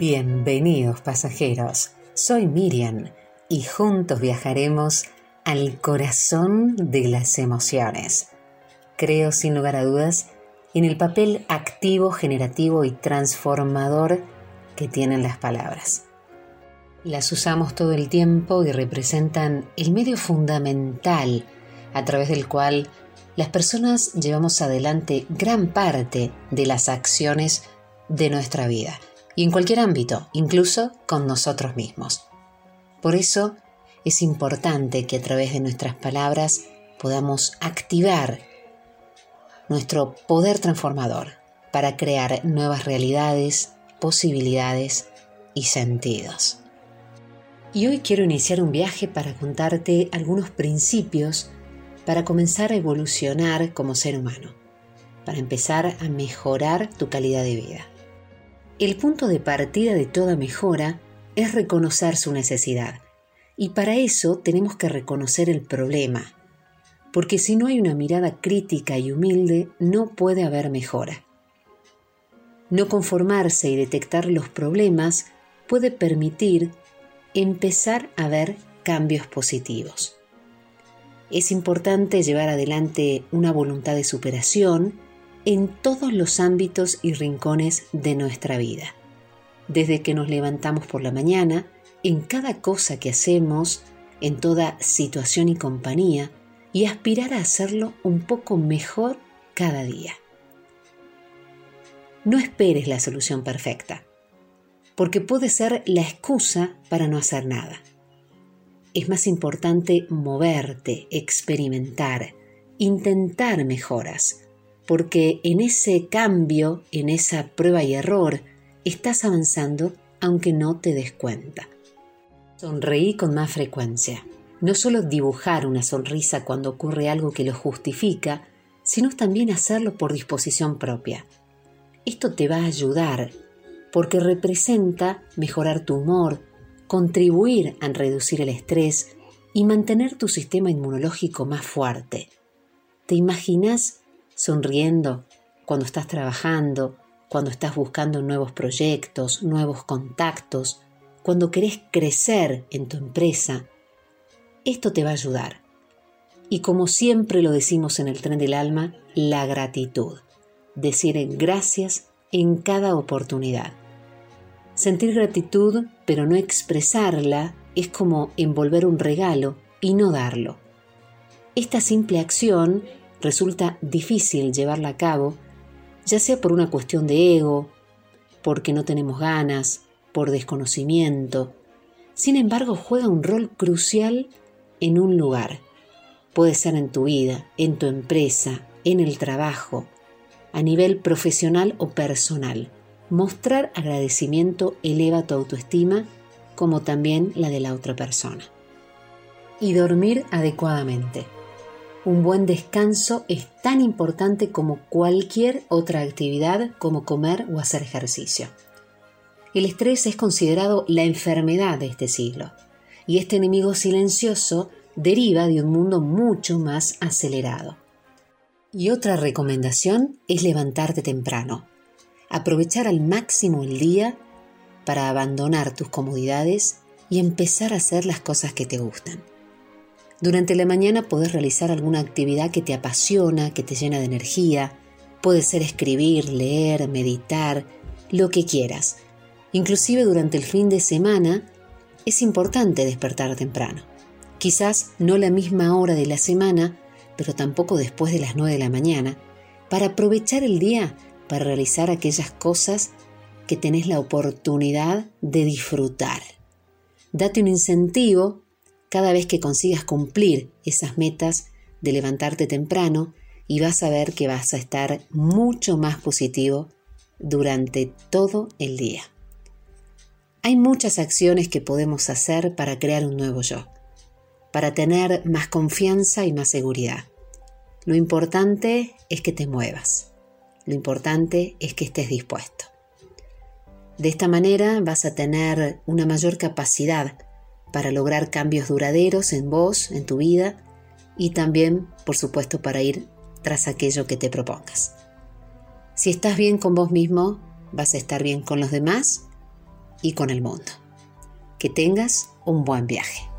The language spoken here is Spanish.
Bienvenidos pasajeros, soy Miriam y juntos viajaremos al corazón de las emociones. Creo sin lugar a dudas en el papel activo, generativo y transformador que tienen las palabras. Las usamos todo el tiempo y representan el medio fundamental a través del cual las personas llevamos adelante gran parte de las acciones de nuestra vida y en cualquier ámbito, incluso con nosotros mismos. Por eso es importante que a través de nuestras palabras podamos activar nuestro poder transformador para crear nuevas realidades, posibilidades y sentidos. Y hoy quiero iniciar un viaje para contarte algunos principios para comenzar a evolucionar como ser humano, para empezar a mejorar tu calidad de vida. El punto de partida de toda mejora es reconocer su necesidad. Y para eso tenemos que reconocer el problema. Porque si no hay una mirada crítica y humilde, no puede haber mejora. No conformarse y detectar los problemas puede permitir empezar a ver cambios positivos. Es importante llevar adelante una voluntad de superación en todos los ámbitos y rincones de nuestra vida. Desde que nos levantamos por la mañana, en cada cosa que hacemos, en toda situación y compañía, y aspirar a hacerlo un poco mejor cada día. No esperes la solución perfecta, porque puede ser la excusa para no hacer nada. Es más importante moverte, experimentar, intentar mejoras, porque en ese cambio, en esa prueba y error, estás avanzando aunque no te des cuenta. Sonreí con más frecuencia. No solo dibujar una sonrisa cuando ocurre algo que lo justifica, sino también hacerlo por disposición propia. Esto te va a ayudar porque representa mejorar tu humor, contribuir a reducir el estrés y mantener tu sistema inmunológico más fuerte. ¿Te imaginas sonriendo cuando estás trabajando, cuando estás buscando nuevos proyectos, nuevos contactos, cuando querés crecer en tu empresa. Esto te va a ayudar. Y como siempre lo decimos en el tren del alma, la gratitud. Decir gracias en cada oportunidad. Sentir gratitud, pero no expresarla, es como envolver un regalo y no darlo. Esta simple acción resulta difícil llevarla a cabo, ya sea por una cuestión de ego, porque no tenemos ganas, por desconocimiento. Sin embargo, juega un rol crucial en un lugar. Puede ser en tu vida, en tu empresa, en el trabajo, a nivel profesional o personal. Mostrar agradecimiento eleva tu autoestima como también la de la otra persona. Y dormir adecuadamente. Un buen descanso es tan importante como cualquier otra actividad como comer o hacer ejercicio. El estrés es considerado la enfermedad de este siglo y este enemigo silencioso deriva de un mundo mucho más acelerado. Y otra recomendación es levantarte temprano, aprovechar al máximo el día para abandonar tus comodidades y empezar a hacer las cosas que te gustan. Durante la mañana podés realizar alguna actividad que te apasiona, que te llena de energía. Puede ser escribir, leer, meditar, lo que quieras. Inclusive durante el fin de semana es importante despertar temprano. Quizás no la misma hora de la semana, pero tampoco después de las 9 de la mañana, para aprovechar el día para realizar aquellas cosas que tenés la oportunidad de disfrutar. Date un incentivo cada vez que consigas cumplir esas metas de levantarte temprano y vas a ver que vas a estar mucho más positivo durante todo el día. Hay muchas acciones que podemos hacer para crear un nuevo yo, para tener más confianza y más seguridad. Lo importante es que te muevas, lo importante es que estés dispuesto. De esta manera vas a tener una mayor capacidad para lograr cambios duraderos en vos, en tu vida y también, por supuesto, para ir tras aquello que te propongas. Si estás bien con vos mismo, vas a estar bien con los demás y con el mundo. Que tengas un buen viaje.